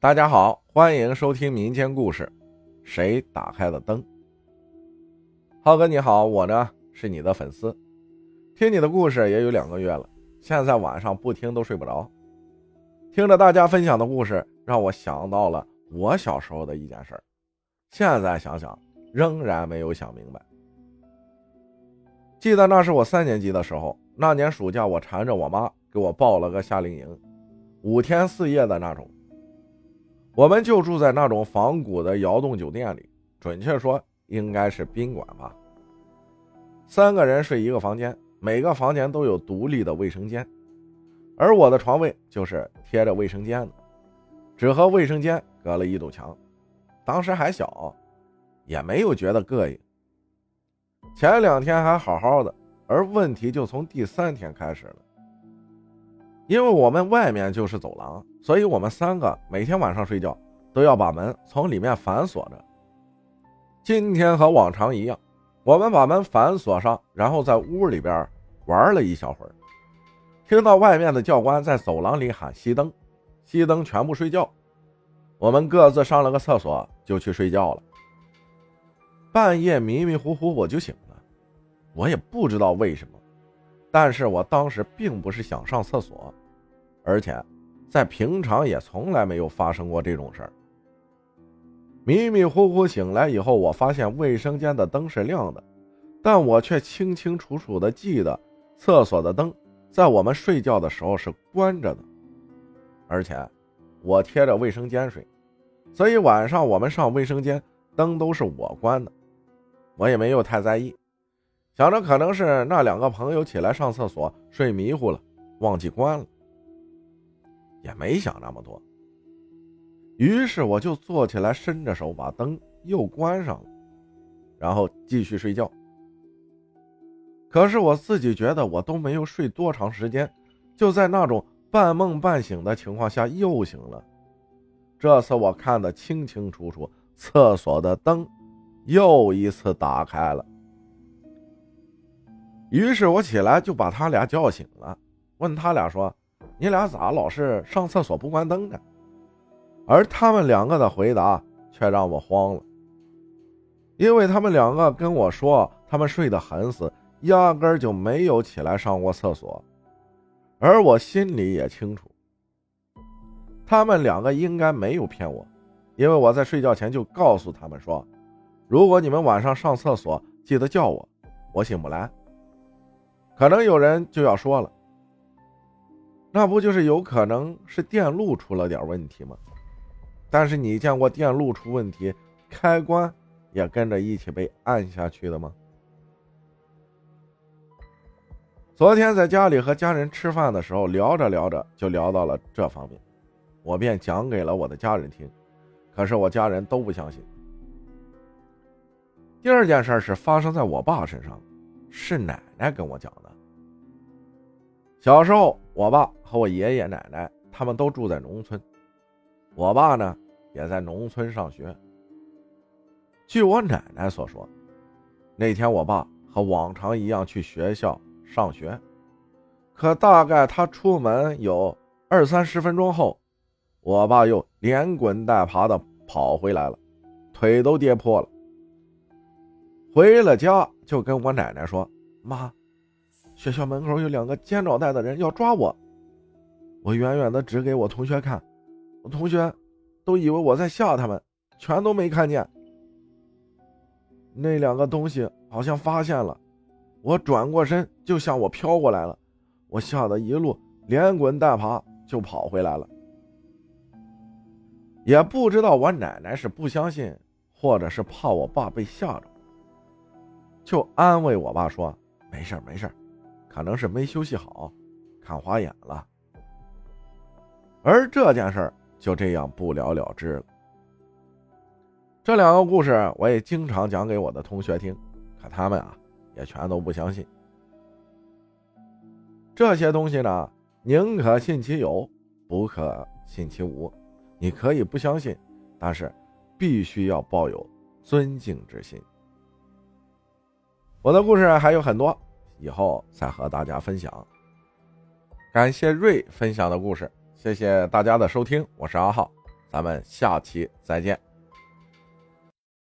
大家好，欢迎收听民间故事。谁打开了灯？浩哥你好，我呢是你的粉丝，听你的故事也有两个月了，现在晚上不听都睡不着。听着大家分享的故事，让我想到了我小时候的一件事儿现在想想，仍然没有想明白。记得那是我三年级的时候，那年暑假，我缠着我妈给我报了个夏令营，五天四夜的那种。我们就住在那种仿古的窑洞酒店里，准确说应该是宾馆吧。三个人睡一个房间，每个房间都有独立的卫生间，而我的床位就是贴着卫生间的，只和卫生间隔了一堵墙。当时还小，也没有觉得膈应。前两天还好好的，而问题就从第三天开始了。因为我们外面就是走廊，所以我们三个每天晚上睡觉都要把门从里面反锁着。今天和往常一样，我们把门反锁上，然后在屋里边玩了一小会儿，听到外面的教官在走廊里喊熄灯，熄灯全部睡觉。我们各自上了个厕所就去睡觉了。半夜迷迷糊糊我就醒了，我也不知道为什么，但是我当时并不是想上厕所。而且，在平常也从来没有发生过这种事儿。迷迷糊糊醒来以后，我发现卫生间的灯是亮的，但我却清清楚楚的记得厕所的灯在我们睡觉的时候是关着的。而且，我贴着卫生间睡，所以晚上我们上卫生间灯都是我关的。我也没有太在意，想着可能是那两个朋友起来上厕所睡迷糊了，忘记关了。也没想那么多，于是我就坐起来，伸着手把灯又关上了，然后继续睡觉。可是我自己觉得我都没有睡多长时间，就在那种半梦半醒的情况下又醒了。这次我看得清清楚楚，厕所的灯又一次打开了。于是我起来就把他俩叫醒了，问他俩说。你俩咋老是上厕所不关灯呢？而他们两个的回答却让我慌了，因为他们两个跟我说他们睡得很死，压根就没有起来上过厕所。而我心里也清楚，他们两个应该没有骗我，因为我在睡觉前就告诉他们说，如果你们晚上上厕所记得叫我，我醒不来。可能有人就要说了。那不就是有可能是电路出了点问题吗？但是你见过电路出问题，开关也跟着一起被按下去的吗？昨天在家里和家人吃饭的时候，聊着聊着就聊到了这方面，我便讲给了我的家人听，可是我家人都不相信。第二件事是发生在我爸身上，是奶奶跟我讲的。小时候，我爸和我爷爷奶奶他们都住在农村，我爸呢也在农村上学。据我奶奶所说，那天我爸和往常一样去学校上学，可大概他出门有二三十分钟后，我爸又连滚带爬的跑回来了，腿都跌破了。回了家就跟我奶奶说：“妈。”学校门口有两个肩着带的人要抓我，我远远的指给我同学看，我同学都以为我在吓他们，全都没看见。那两个东西好像发现了，我转过身就向我飘过来了，我吓得一路连滚带爬就跑回来了。也不知道我奶奶是不相信，或者是怕我爸被吓着，就安慰我爸说：“没事没事可能是没休息好，看花眼了。而这件事就这样不了了之了。这两个故事我也经常讲给我的同学听，可他们啊也全都不相信。这些东西呢，宁可信其有，不可信其无。你可以不相信，但是必须要抱有尊敬之心。我的故事还有很多。以后再和大家分享。感谢瑞分享的故事，谢谢大家的收听，我是阿浩，咱们下期再见。